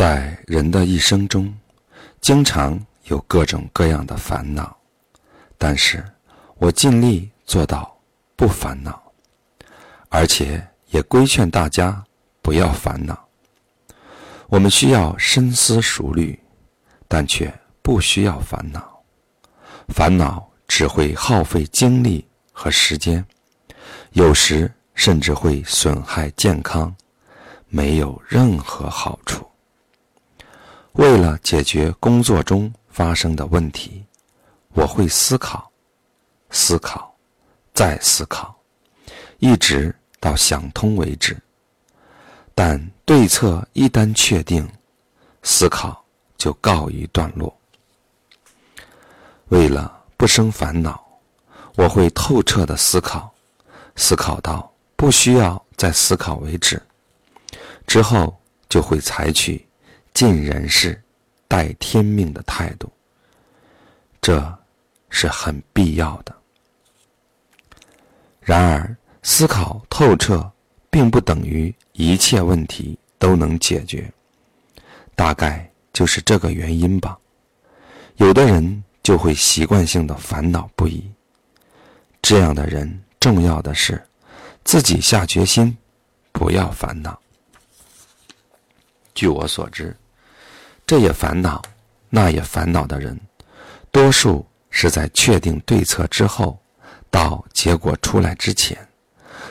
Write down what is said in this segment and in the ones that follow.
在人的一生中，经常有各种各样的烦恼，但是我尽力做到不烦恼，而且也规劝大家不要烦恼。我们需要深思熟虑，但却不需要烦恼。烦恼只会耗费精力和时间，有时甚至会损害健康，没有任何好处。为了解决工作中发生的问题，我会思考、思考、再思考，一直到想通为止。但对策一旦确定，思考就告一段落。为了不生烦恼，我会透彻的思考，思考到不需要再思考为止，之后就会采取。尽人事，待天命的态度，这是很必要的。然而，思考透彻，并不等于一切问题都能解决。大概就是这个原因吧。有的人就会习惯性的烦恼不已。这样的人，重要的是自己下决心，不要烦恼。据我所知。这也烦恼，那也烦恼的人，多数是在确定对策之后，到结果出来之前，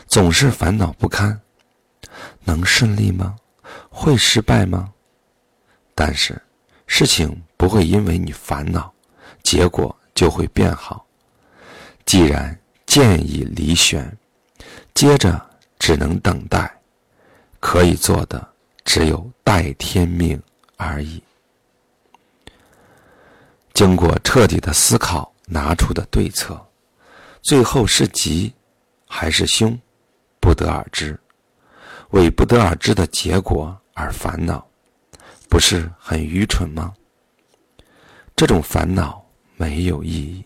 总是烦恼不堪。能顺利吗？会失败吗？但是，事情不会因为你烦恼，结果就会变好。既然建议离选，接着只能等待，可以做的只有待天命而已。经过彻底的思考，拿出的对策，最后是吉还是凶，不得而知。为不得而知的结果而烦恼，不是很愚蠢吗？这种烦恼没有意义，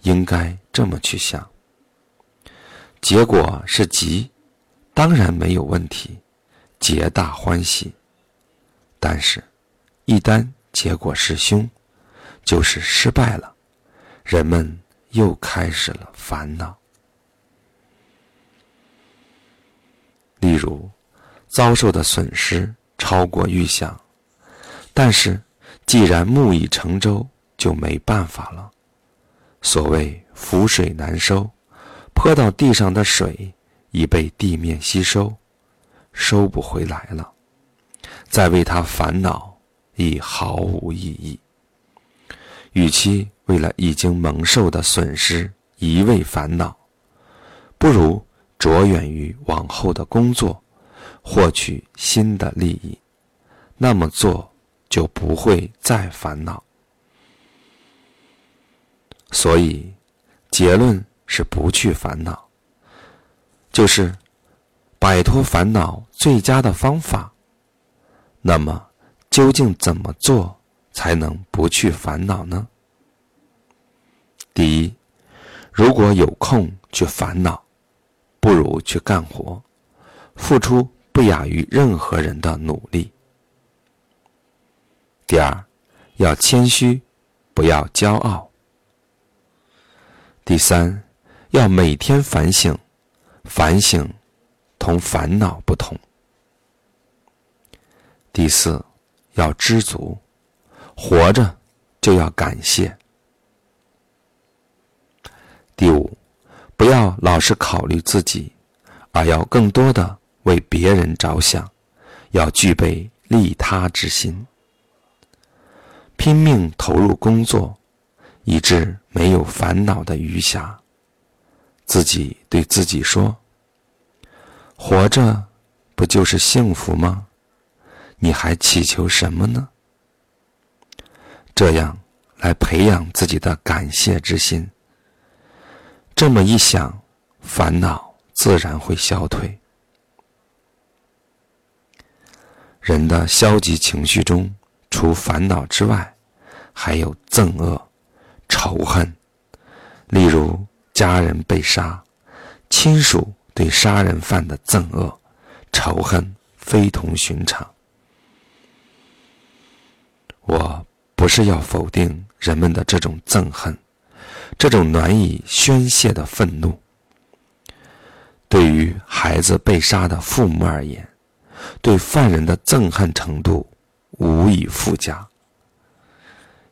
应该这么去想：结果是吉，当然没有问题，皆大欢喜。但是，一旦结果是凶，就是失败了，人们又开始了烦恼。例如，遭受的损失超过预想，但是既然木已成舟，就没办法了。所谓覆水难收，泼到地上的水已被地面吸收，收不回来了。再为他烦恼，已毫无意义。与其为了已经蒙受的损失一味烦恼，不如着眼于往后的工作，获取新的利益。那么做就不会再烦恼。所以，结论是不去烦恼，就是摆脱烦恼最佳的方法。那么，究竟怎么做？才能不去烦恼呢？第一，如果有空去烦恼，不如去干活，付出不亚于任何人的努力。第二，要谦虚，不要骄傲。第三，要每天反省，反省同烦恼不同。第四，要知足。活着就要感谢。第五，不要老是考虑自己，而要更多的为别人着想，要具备利他之心，拼命投入工作，以致没有烦恼的余暇。自己对自己说：“活着不就是幸福吗？你还祈求什么呢？”这样来培养自己的感谢之心。这么一想，烦恼自然会消退。人的消极情绪中，除烦恼之外，还有憎恶、仇恨。例如，家人被杀，亲属对杀人犯的憎恶、仇恨非同寻常。我不是要否定人们的这种憎恨，这种难以宣泄的愤怒。对于孩子被杀的父母而言，对犯人的憎恨程度无以复加。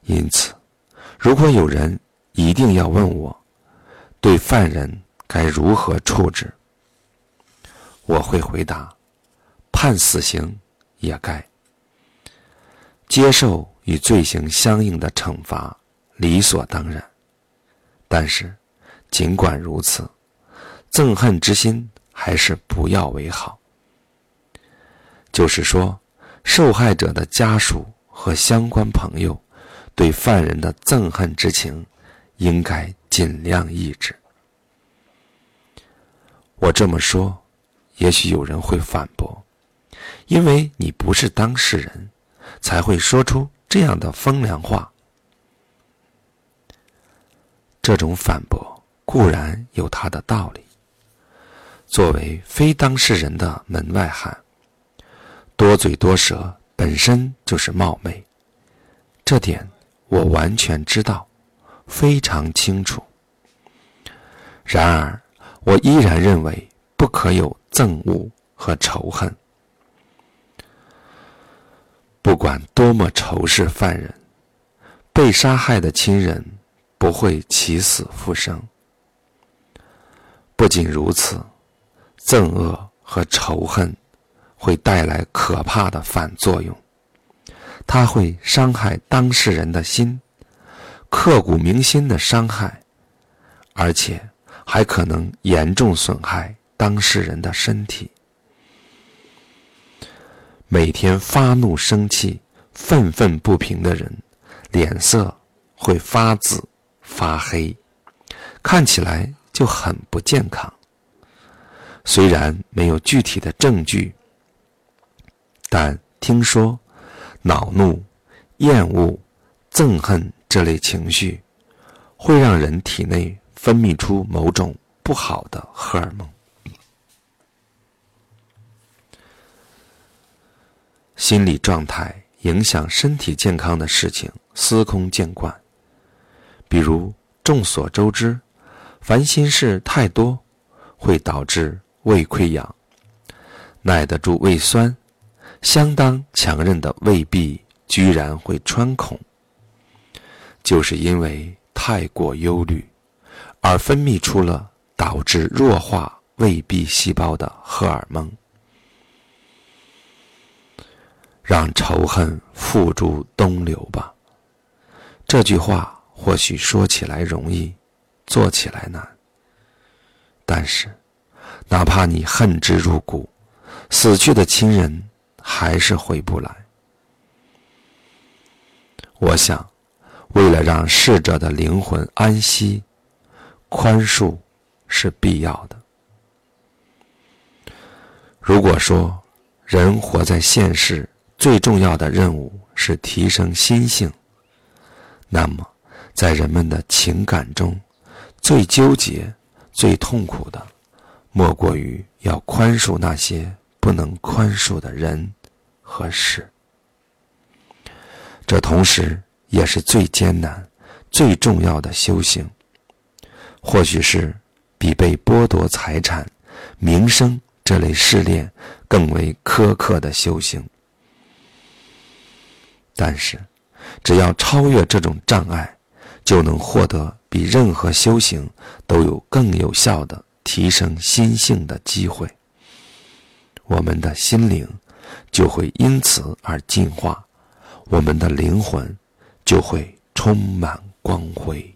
因此，如果有人一定要问我，对犯人该如何处置，我会回答：判死刑也该。接受与罪行相应的惩罚，理所当然。但是，尽管如此，憎恨之心还是不要为好。就是说，受害者的家属和相关朋友对犯人的憎恨之情，应该尽量抑制。我这么说，也许有人会反驳，因为你不是当事人。才会说出这样的风凉话。这种反驳固然有他的道理。作为非当事人的门外汉，多嘴多舌本身就是冒昧，这点我完全知道，非常清楚。然而，我依然认为不可有憎恶和仇恨。不管多么仇视犯人，被杀害的亲人不会起死复生。不仅如此，憎恶和仇恨会带来可怕的反作用，它会伤害当事人的心，刻骨铭心的伤害，而且还可能严重损害当事人的身体。每天发怒、生气、愤愤不平的人，脸色会发紫、发黑，看起来就很不健康。虽然没有具体的证据，但听说恼怒、厌恶、憎恨这类情绪会让人体内分泌出某种不好的荷尔蒙。心理状态影响身体健康的事情司空见惯，比如众所周知，烦心事太多会导致胃溃疡，耐得住胃酸，相当强韧的胃壁居然会穿孔，就是因为太过忧虑，而分泌出了导致弱化胃壁细胞的荷尔蒙。让仇恨付诸东流吧。这句话或许说起来容易，做起来难。但是，哪怕你恨之入骨，死去的亲人还是回不来。我想，为了让逝者的灵魂安息，宽恕是必要的。如果说人活在现世，最重要的任务是提升心性。那么，在人们的情感中，最纠结、最痛苦的，莫过于要宽恕那些不能宽恕的人和事。这同时也是最艰难、最重要的修行。或许是比被剥夺财产、名声这类试炼更为苛刻的修行。但是，只要超越这种障碍，就能获得比任何修行都有更有效的提升心性的机会。我们的心灵就会因此而进化，我们的灵魂就会充满光辉。